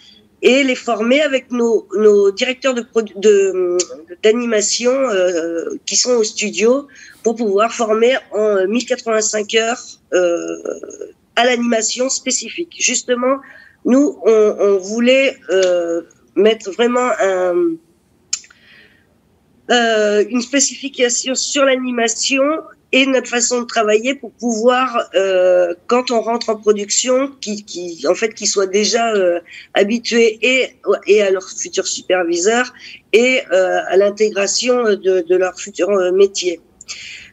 et les former avec nos, nos directeurs de d'animation euh, qui sont au studio pour pouvoir former en 1085 heures à l'animation spécifique. Justement, nous, on, on voulait mettre vraiment un, euh, une spécification sur l'animation et notre façon de travailler pour pouvoir, euh, quand on rentre en production, qui, qui en fait, qu'ils soient déjà euh, habitués et, et à leur futur superviseur et euh, à l'intégration de, de, leur futur euh, métier.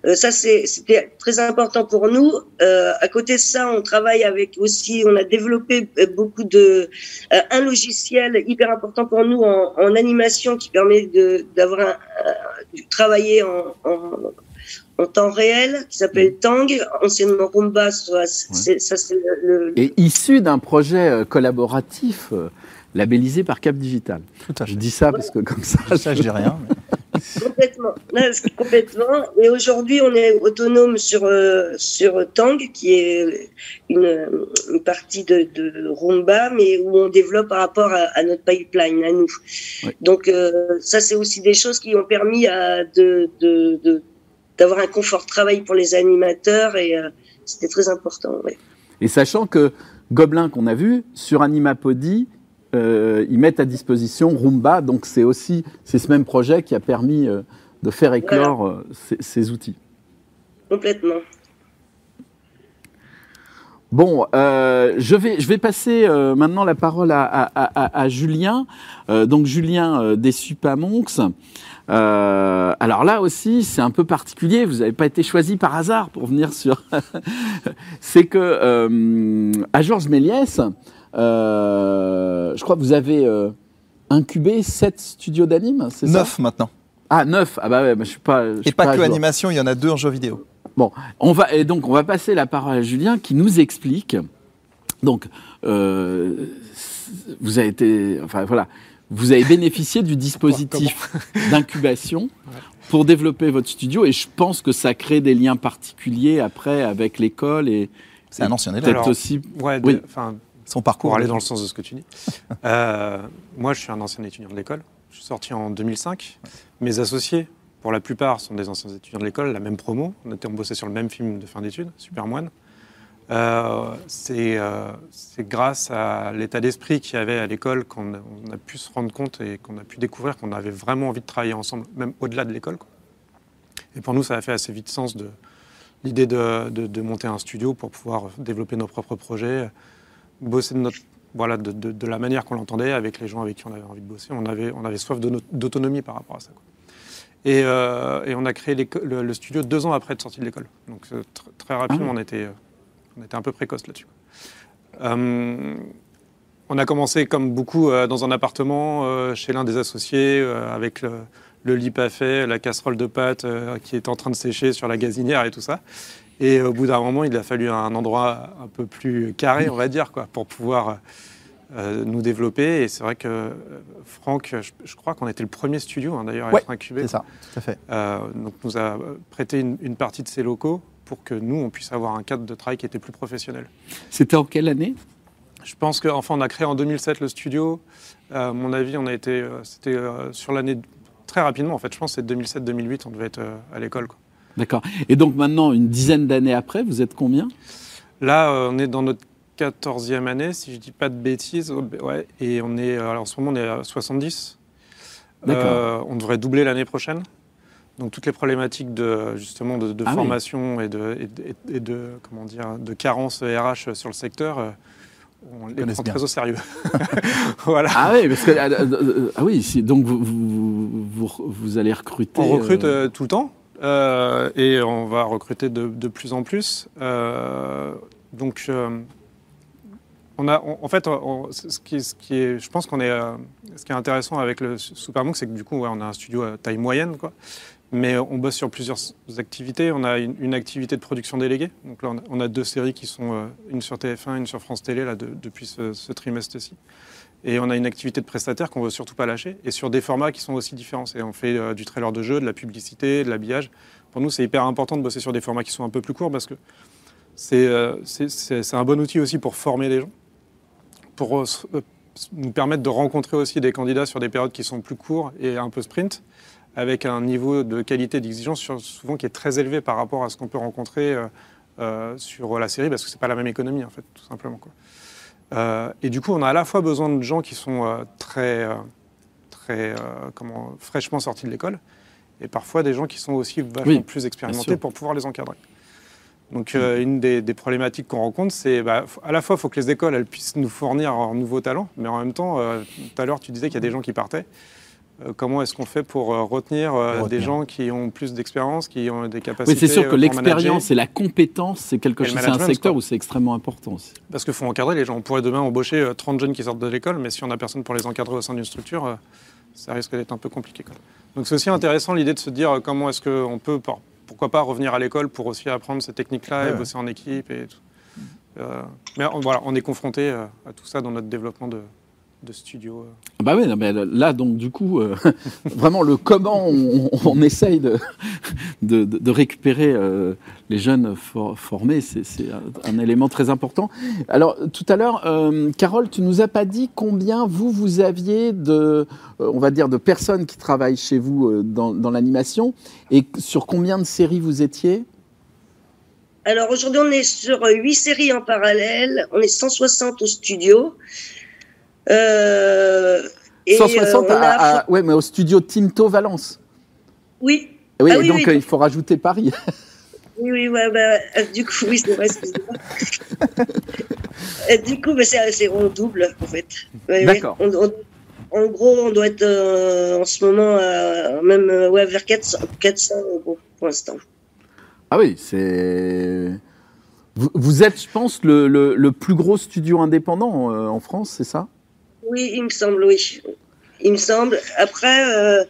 Euh, ça, c'était très important pour nous. Euh, à côté de ça, on travaille avec aussi, on a développé beaucoup de un logiciel hyper important pour nous en, en animation qui permet d'avoir un, travailler en, en en temps réel qui s'appelle Tang, anciennement Rumba. Ça, c'est le, Et issu d'un projet collaboratif labellisé par Cap Digital. Tout à Je dis ça parce que comme ça, ça je dis rien. Complètement, complètement. Et aujourd'hui, on est autonome sur euh, sur Tang, qui est une, une partie de, de, Rumba, mais où on développe par rapport à, notre pipeline, à nous. Donc euh, ça, c'est aussi des choses qui ont permis à de, d'avoir un confort de travail pour les animateurs et euh, c'était très important. Et sachant que Gobelin qu'on a vu sur Animapodi, euh, ils mettent à disposition Roomba, donc c'est aussi c'est ce même projet qui a permis euh, de faire éclore euh, ces, outils. Complètement. Bon, je, vais, je vais passer maintenant la parole à, Julien. donc Julien des Supamonks. alors là aussi, c'est un peu particulier. Vous n'avez pas été choisi par hasard pour venir sur. c'est que à Georges Méliès, euh, je crois que vous avez euh, incubé 7 studios d'anime, c'est ça? 9 maintenant. Ah, 9 Ah bah ouais, je suis pas. et pas, que animation, il y en a deux en jeu vidéo. Bon, on va, et donc on va passer la parole à Julien qui nous explique. Donc, euh, vous avez été. Enfin voilà. Vous avez bénéficié du dispositif d'incubation pour développer votre studio et je pense que ça crée des liens particuliers après avec l'école et. C'est un ancien élève. Peut-être aussi. Ouais, oui. enfin, son parcours. Pour aller dans le sens de ce que tu dis. Euh, moi, je suis un ancien étudiant de l'école. Je suis sorti en 2005. Mes associés, pour la plupart, sont des anciens étudiants de l'école, la même promo. On était bossé sur le même film de fin d'études, Supermoine. Euh, euh, c'est grâce à l'état d'esprit qu'il y avait à l'école qu'on a, pu se rendre compte et qu'on a pu découvrir qu'on avait vraiment envie de travailler ensemble, même au-delà de l'école. Et pour nous, ça a fait assez vite sens de l'idée de, monter un studio pour pouvoir développer nos propres projets, bosser de, notre, voilà, de, de, la manière qu'on l'entendait, avec les gens avec qui on avait envie de bosser. On avait, on avait soif d'autonomie par rapport à ça. Quoi. Et, euh, et, on a créé le, le, studio deux ans après être sorti de l'école. Donc euh, très rapidement, ah on, était, euh, on était un peu précoce là-dessus. on a commencé comme beaucoup dans un appartement chez l'un des associés avec le, le lit pas fait, la casserole de pâtes qui est en train de sécher sur la gazinière et tout ça. Et au bout d'un moment, il a fallu un endroit un peu plus carré, on va dire, quoi, pour pouvoir euh, nous développer. Et c'est vrai que euh, Franck, je, crois qu'on était le premier studio hein, d'ailleurs à être incubé. C'est ça, tout à fait. Euh, donc nous a prêté une, partie de ses locaux pour que nous, on puisse avoir un cadre de travail qui était plus professionnel. C'était en quelle année? Je pense qu'enfin, on a créé en 2007 le studio. à mon avis, on a été, c'était sur l'année très rapidement. En fait, je pense que c'est 2007-2008, on devait être à l'école. D'accord. Et donc maintenant, une dizaine d'années après, vous êtes combien? Là, euh, on est dans notre 14e année, si je ne dis pas de bêtises. Ouais, et on est, alors en ce moment, on est à 70. Euh, on devrait doubler l'année prochaine. Donc toutes les problématiques de justement de, ah formation et, de, et, de, comment dire de carence RH sur le secteur, euh, on les prend très au sérieux. voilà. Ah oui, parce que ah oui, donc vous, vous, vous, allez recruter. On recrute tout le temps. Euh, et on va recruter de, plus en plus. Euh, donc, euh, on a, en fait, ce, qui, est, je pense qu'on est, ce qui est intéressant avec le Supermonk, c'est que du coup, on a un studio à taille moyenne, quoi. Mais on bosse sur plusieurs activités. On a une, activité de production déléguée. Donc là, on a, deux séries qui sont une sur TF1, une sur France Télé là, depuis ce trimestre-ci. Et on a une activité de prestataire qu'on veut surtout pas lâcher, et sur des formats qui sont aussi différents. Et on fait euh, du trailer de jeu, de la publicité, de l'habillage. Pour nous, c'est hyper important de bosser sur des formats qui sont un peu plus courts parce que c'est euh, un bon outil aussi pour former les gens, pour euh, nous permettre de rencontrer aussi des candidats sur des périodes qui sont plus courtes et un peu sprint, avec un niveau de qualité d'exigence souvent qui est très élevé par rapport à ce qu'on peut rencontrer sur la série, parce que c'est pas la même économie en fait, tout simplement. Quoi. Euh, et du coup, on a à la fois besoin de gens qui sont euh, très, euh, très comment, fraîchement sortis de l'école, et parfois des gens qui sont aussi vachement plus expérimentés pour pouvoir les encadrer. Donc, une des, problématiques qu'on rencontre, c'est bah, à la fois, il faut que les écoles elles puissent nous fournir un nouveaux talents, mais en même temps, tout à l'heure, tu disais qu'il y a des gens qui partaient. Euh, comment est-ce qu'on fait pour euh, retenir, euh, Retenir. des gens qui ont plus d'expérience, qui ont des capacités Oui, c'est sûr que l'expérience et la compétence, c'est quelque chose, c'est un secteur quoi. où c'est extrêmement important aussi. Parce qu'il faut encadrer les gens. On pourrait demain embaucher euh, 30 jeunes qui sortent de l'école, mais si on n'a personne pour les encadrer au sein d'une structure, ça risque d'être un peu compliqué. quoi. Donc c'est aussi intéressant l'idée de se dire comment est-ce qu'on peut, pourquoi pas, revenir à l'école pour aussi apprendre ces techniques-là Ouais, et ouais. bosser en équipe et tout. Euh, mais on, voilà, on est confronté à tout ça dans notre développement de, de studio. euh. Ah Bah oui, non, mais là, donc, du coup, euh, vraiment, le comment on, on essaye de, de, de- de récupérer euh, les jeunes for- formés, c'est un, un élément très important. Alors, tout à l'heure, euh, Carole, tu nous as pas dit combien vous, vous aviez de, euh, on va dire, de personnes qui travaillent chez vous euh, dans, dans l'animation et sur combien de séries vous étiez? Alors aujourd'hui, on est sur huit séries en parallèle. On est 160 au studio. Euh, et, 160 euh, à, a- à- ouais, mais au studio Tinto Valence. Oui, Oui, Ah oui, donc oui. euh, il faut rajouter Paris. oui, oui, ouais, bah, euh, du coup, oui, c'est vrai, excusez-moi. Euh, du coup, bah, c'est, c'est on double, en fait. Ouais, D'accord. ouais. On- on- en gros, on doit être euh, en ce moment à, même euh, ouais, vers 400, 400 euros pour l'instant. Ah oui, c'est. Vous, vous êtes, je pense, le, le- le plus gros studio indépendant euh, en France, c'est ça? Oui, il me semble, oui. Il me semble. Après, euh,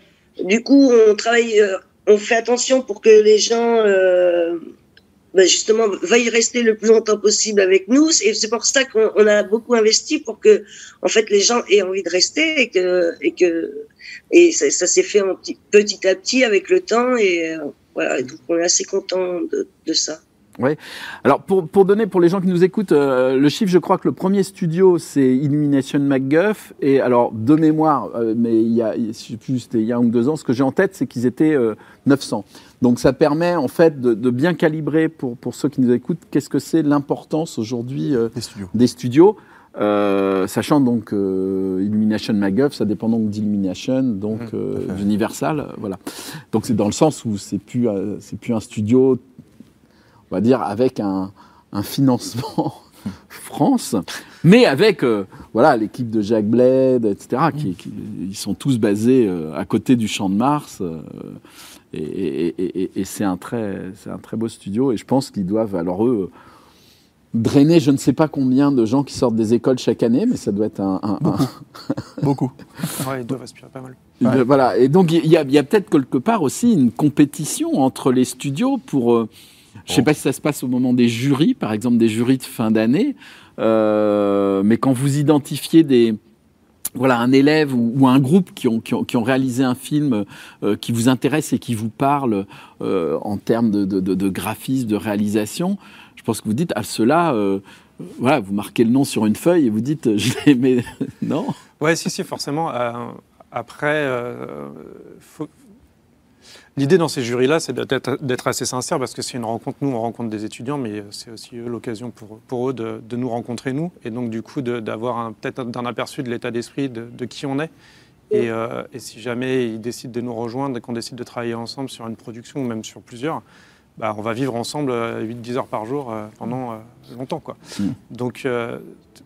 du coup, on travaille, euh, on fait attention pour que les gens, euh, ben, justement, veuillent rester le plus longtemps possible avec nous. Et c'est pour ça qu'on on a beaucoup investi pour que, en fait, les gens aient envie de rester et que, et que, et ça, s'est fait petit, à petit avec le temps. Et euh, voilà, donc on est assez content de ça. Alors, pour, pour donner, pour les gens qui nous écoutent, euh, le chiffre, je crois que le premier studio, c'est Illumination MacGuff. Et alors, de mémoire, euh, mais il y a, je sais plus, c'était il y a un ou deux ans, ce que j'ai en tête, c'est qu'ils étaient euh, 900. Donc, ça permet, en fait, de, de bien calibrer, pour, pour ceux qui nous écoutent, qu'est-ce que c'est l'importance aujourd'hui euh, Des studios. des studios. Euh, sachant donc euh, Illumination MacGuff, ça dépend donc d'Illumination, donc euh, d'Universal, euh, voilà. Donc c'est dans le sens où c'est plus euh, c'est plus un studio, on va dire avec un, un financement France, mais avec euh, voilà l'équipe de Jacques Bled, etc. Qui, qui- ils sont tous basés euh, à côté du Champ de Mars. euh, et, et- et- et- et c'est un très c'est un très beau studio et je pense qu'ils doivent alors eux drainer je ne sais pas combien de gens qui sortent des écoles chaque année, mais ça doit être un. un- un- Beaucoup. Ouais, ils doivent aspirer pas mal. Ouais. Voilà. Et donc il y a, il y a peut-être quelque part aussi une compétition entre les studios pour. Je ne sais pas si ça se passe au moment des jurys, par exemple des jurys de fin d'année, euh, mais quand vous identifiez des voilà, un élève ou, un groupe qui ont, qui ont, réalisé un film euh, qui vous intéresse et qui vous parle euh, en termes de, de, graphisme, de réalisation, je pense que vous dites à cela, euh, voilà, vous marquez le nom sur une feuille et vous dites, je l'ai aimé. non? Ouais, si, si, forcément. Après, faut- l'idée dans ces jurys-là, c'est d'être assez sincère parce que c'est une rencontre. Nous, on rencontre des étudiants, mais c'est aussi eux, l'occasion pour, pour eux de, de nous rencontrer, nous. Et donc, du coup, d'avoir un- peut-être d'un aperçu de l'état d'esprit de, de qui on est. Et, euh, et si jamais ils décident de nous rejoindre et qu'on décide de travailler ensemble sur une production ou même sur plusieurs, bah, on va vivre ensemble 8-10 heures par jour euh, pendant euh, longtemps. Quoi. Mm. Donc, euh,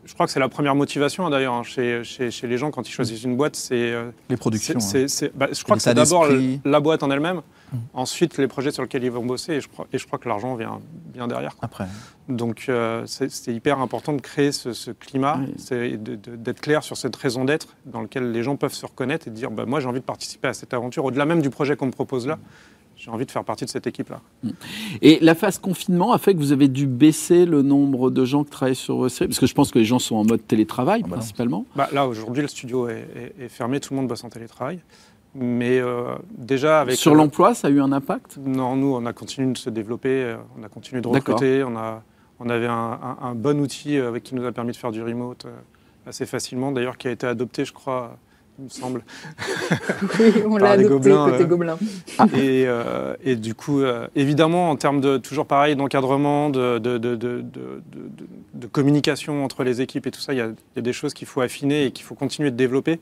je crois que c'est la première motivation hein, d'ailleurs hein, chez, chez, chez les gens quand ils choisissent une boîte. C'est, euh, Les productions. c'est- hein. c'est- bah, je crois que c'est d'abord la boîte en elle-même, Mm. ensuite les projets sur lesquels ils vont bosser, et je crois, et je crois que l'argent vient bien derrière. quoi. Après. Donc euh, c'est hyper important de créer ce, ce climat, Oui. c'est d'être clair sur cette raison d'être dans lequel les gens peuvent se reconnaître et dire bah, moi j'ai envie de participer à cette aventure, au-delà même du projet qu'on me propose là, j'ai envie de faire partie de cette équipe-là. Et la phase confinement a fait que vous avez dû baisser le nombre de gens qui travaillent sur vos séries Parce que je pense que les gens sont en mode télétravail Ah bah principalement. Bah, là aujourd'hui le studio est, est- est fermé, tout le monde bosse en télétravail, mais euh, déjà avec sur euh, l'emploi, ça a eu un impact? Non, nous, on a continué de se développer, euh, on a continué de recruter, on, a, on avait un, un- un bon outil avec qui nous a permis de faire du remote assez facilement, d'ailleurs qui a été adopté, je crois, il me semble. Oui, on l'a adopté gobelins, côté euh. gobelin. et, euh, et du coup, euh, évidemment, en termes de, toujours pareil, d'encadrement, de, de, de, de, de- de- de communication entre les équipes et tout ça, il y a, il y a des choses qu'il faut affiner et qu'il faut continuer de développer,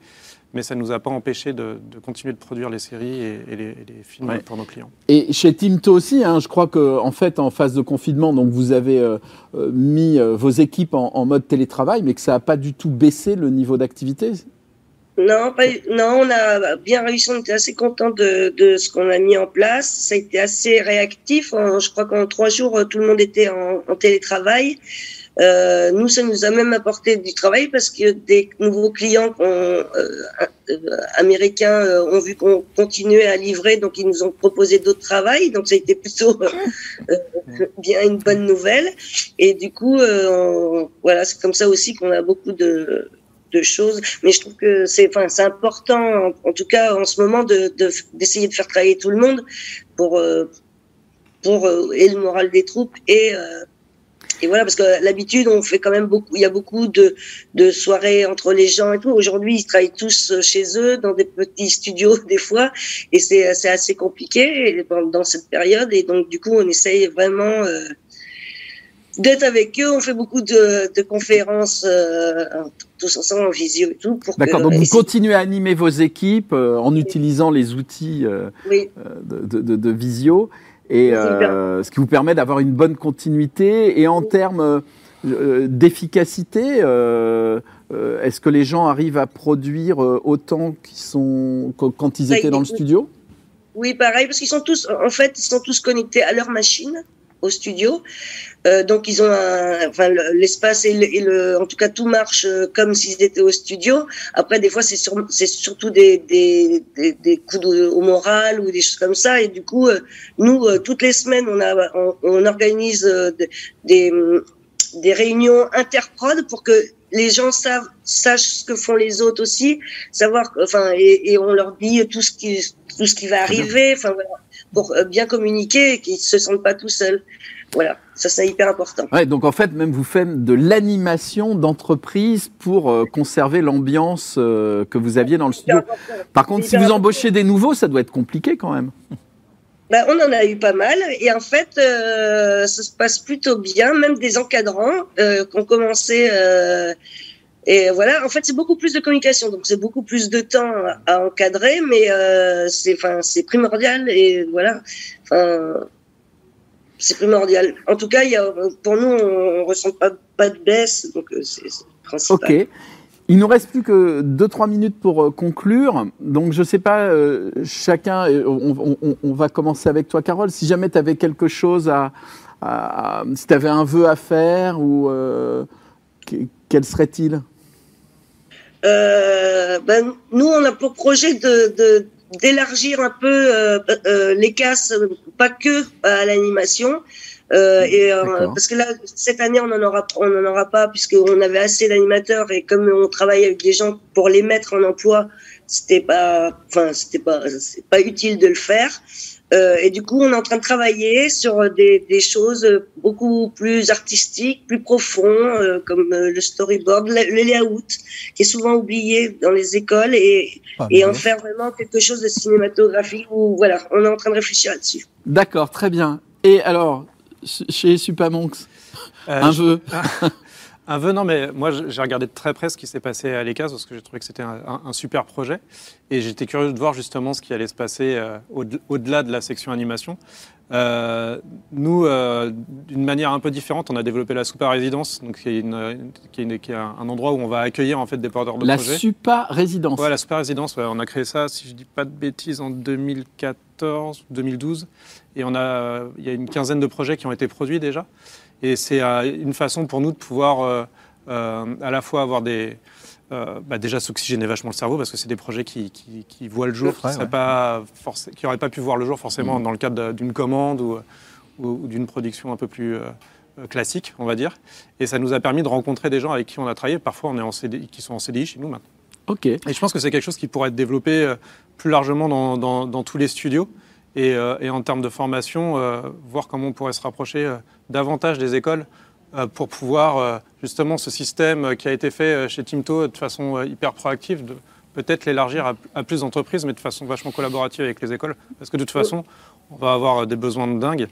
mais ça ne nous a pas empêché de, de continuer de produire les séries et, et les, et les films Ouais. pour nos clients. Et chez Timto aussi, hein, je crois que en fait, en phase de confinement, donc vous avez euh, euh, mis euh, vos équipes en, en mode télétravail, mais que ça n'a pas du tout baissé le niveau d'activité. Non, non, on a bien réussi. On était assez content de, de ce qu'on a mis en place. Ça a été assez réactif. je crois qu'en trois jours, tout le monde était en, en télétravail. Euh, nous, ça nous a même apporté du travail parce que des nouveaux clients euh, euh, américains euh, ont vu qu'on continuait à livrer, donc ils nous ont proposé d'autres travail. Donc ça a été plutôt bien une bonne nouvelle. Et du coup, voilà, c'est comme ça aussi qu'on a beaucoup de, de choses. Mais je trouve que c'est, enfin, c'est important, en, tout cas en ce moment, de, d'essayer de, faire travailler tout le monde pour pour et le moral des troupes et et voilà, parce que l'habitude, on fait quand même beaucoup, il y a beaucoup de, de soirées entre les gens et tout. Aujourd'hui, ils travaillent tous chez eux, dans des petits studios, des fois, et c'est assez compliqué dans cette période. Et donc, du coup, on essaye vraiment euh, d'être avec eux. On fait beaucoup de, de conférences euh, tous ensemble en visio et tout. D'accord, donc vous continuez à animer vos équipes euh, en utilisant les outils oui. de, de, de, visio et euh, ce qui vous permet d'avoir une bonne continuité. Et en termes euh, d'efficacité, euh, est-ce que les gens arrivent à produire autant qu'ils sont quand ils étaient dans le studio? Oui, pareil, parce qu'ils sont tous, en fait, ils sont tous connectés à leur machine au studio. Euh, donc ils ont un, enfin l'espace et, le, en tout cas tout marche euh, comme s'ils étaient au studio. Après des fois c'est sur, c'est surtout des, des, des, des coups de, au moral ou des choses comme ça. Et du coup euh, nous euh, toutes les semaines on a on, on organise des des réunions interprod pour que les gens savent sachent ce que font les autres aussi, savoir enfin et, et on leur dit tout ce qui tout ce qui va arriver. Enfin voilà pour euh, bien communiquer et qu'ils ne se sentent pas tout seuls. Voilà, ça c'est hyper important. Ouais, donc en fait, même vous faites de l'animation d'entreprise pour euh, conserver l'ambiance euh, que vous aviez dans le studio. Par contre, si vous embauchez des nouveaux, ça doit être compliqué quand même. Ben, on en a eu pas mal et en fait, ça se passe plutôt bien. Même des encadrants qui ont commencé et voilà, en fait, c'est beaucoup plus de communication, donc c'est beaucoup plus de temps à encadrer, mais euh, c'est, c'est primordial et voilà, c'est primordial. En tout cas, y a, pour nous, on, ressent pas, de baisse, donc euh, c'est, principal. Ok. Il nous reste plus que 2-3 minutes pour euh, conclure. Donc, je ne sais pas, chacun, on, va commencer avec toi, Carole. Si jamais tu avais quelque chose à, Si tu avais un vœu à faire, ou quel serait-il? Ben, nous, on a pour projet de, d'élargir un peu euh, euh, les casses, pas que à l'animation. et parce que là cette année on en aura on en aura pas puisqu'on avait assez d'animateurs et comme on travaille avec des gens pour les mettre en emploi c'était pas enfin c'était pas c'est pas utile de le faire euh, et du coup, on est en train de travailler sur des, des choses beaucoup plus artistiques, plus profonds, euh, comme euh, le storyboard, le, layout, qui est souvent oublié dans les écoles, et, ah, et en faire vraiment quelque chose de cinématographique. Où, voilà, on est en train de réfléchir là-dessus. D'accord, très bien. Et alors, chez Supamonks, un vœu Un vœu, non, mais moi j'ai regardé de très près ce qui s'est passé à l'ECAS parce que j'ai trouvé que c'était un, super projet. Et j'étais curieux de voir justement ce qui allait se passer euh, au-delà de la section animation. Euh, nous, euh, d'une manière un peu différente, on a développé la Super Résidence, donc qui est, une, qui est, qui est un endroit où on va accueillir en fait des porteurs de la projets. La Super Résidence. Ouais, la Super Résidence. on a créé ça, si je dis pas de bêtises, en 2014, 2012, et on a, il y a une quinzaine de projets qui ont été produits déjà. Et c'est euh, une façon pour nous de pouvoir euh, euh, à la fois avoir des, bah déjà s'oxygéner vachement le cerveau parce que c'est des projets qui, qui, voient le jour, qui n'auraient pas, pas, pu voir le jour forcément mmh. dans le cadre d'une commande ou, ou, d'une production un peu plus classique, on va dire. Et ça nous a permis de rencontrer des gens avec qui on a travaillé. Parfois, on est en CDI, qui sont en CDI chez nous maintenant. Ok. Et je pense que c'est quelque chose qui pourrait être développé plus largement dans, dans, dans tous les studios. Et, et, en termes de formation, voir comment on pourrait se rapprocher davantage des écoles euh, pour pouvoir euh, justement ce système qui a été fait euh, chez Timto de façon hyper proactive, de peut-être l'élargir à, plus d'entreprises, mais de façon vachement collaborative avec les écoles. Parce que de toute façon, on va avoir des besoins de dingue.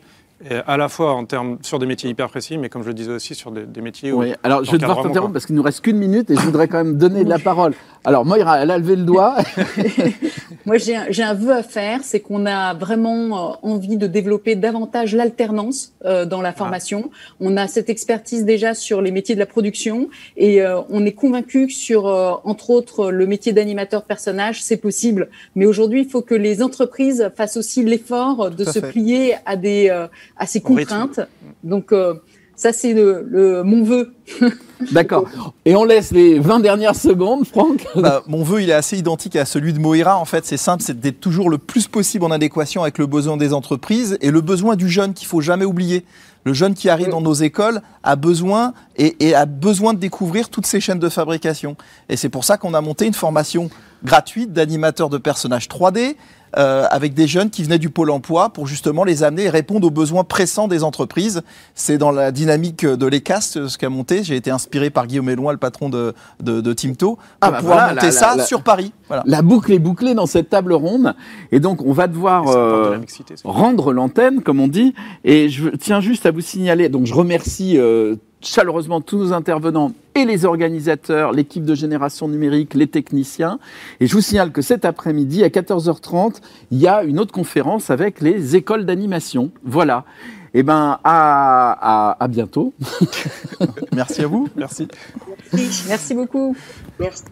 Et à la fois en termes sur des métiers hyper précis, mais comme je le disais aussi sur des, des métiers. Oui, alors je vais devoir t'interrompre parce qu'il nous reste qu'une minute et je voudrais quand même donner la parole. Alors Moira, elle a levé le doigt. Moi, j'ai un, j'ai un vœu à faire, c'est qu'on a vraiment euh, envie de développer davantage l'alternance euh, dans la formation. On a cette expertise déjà sur les métiers de la production et euh, on est convaincu que sur, euh, entre autres, le métier d'animateur de personnage, c'est possible. Mais aujourd'hui, il faut que les entreprises fassent aussi l'effort de Tout se fait. plier à des euh, à rythme. contraintes. Donc euh, ça, c'est le, le mon vœu. D'accord. Et on laisse les 20 dernières secondes, Franck. Bah, mon vœu, il est assez identique à celui de Moira. En fait, c'est simple, c'est d'être toujours le plus possible en adéquation avec le besoin des entreprises et le besoin du jeune qu'il faut jamais oublier. Le jeune qui arrive dans nos écoles a besoin et, et a besoin de découvrir toutes ces chaînes de fabrication. Et c'est pour ça qu'on a monté une formation gratuite d'animateurs de personnages 3D euh, avec des jeunes qui venaient du pôle emploi pour justement les amener et répondre aux besoins pressants des entreprises. C'est dans la dynamique de l'ECAST euh, ce qu'a monté. J'ai été inspiré par Guillaume Eloin, le patron de, de, de Timto, pour Ah bah pouvoir voilà, monter la- ça la- sur Paris. Voilà. La boucle est bouclée dans cette table ronde et donc on va devoir euh, la mixité, c'est- rendre l'antenne, comme on dit. Et je tiens juste à vous signaler, donc je remercie euh, chaleureusement tous nos intervenants et les organisateurs, l'équipe de génération numérique, les techniciens. Et je vous signale que cet après-midi, à 14h30, il y a une autre conférence avec les écoles d'animation. Voilà. Eh ben, à, à, à bientôt. Merci à vous. Merci. Merci. Merci beaucoup. Merci.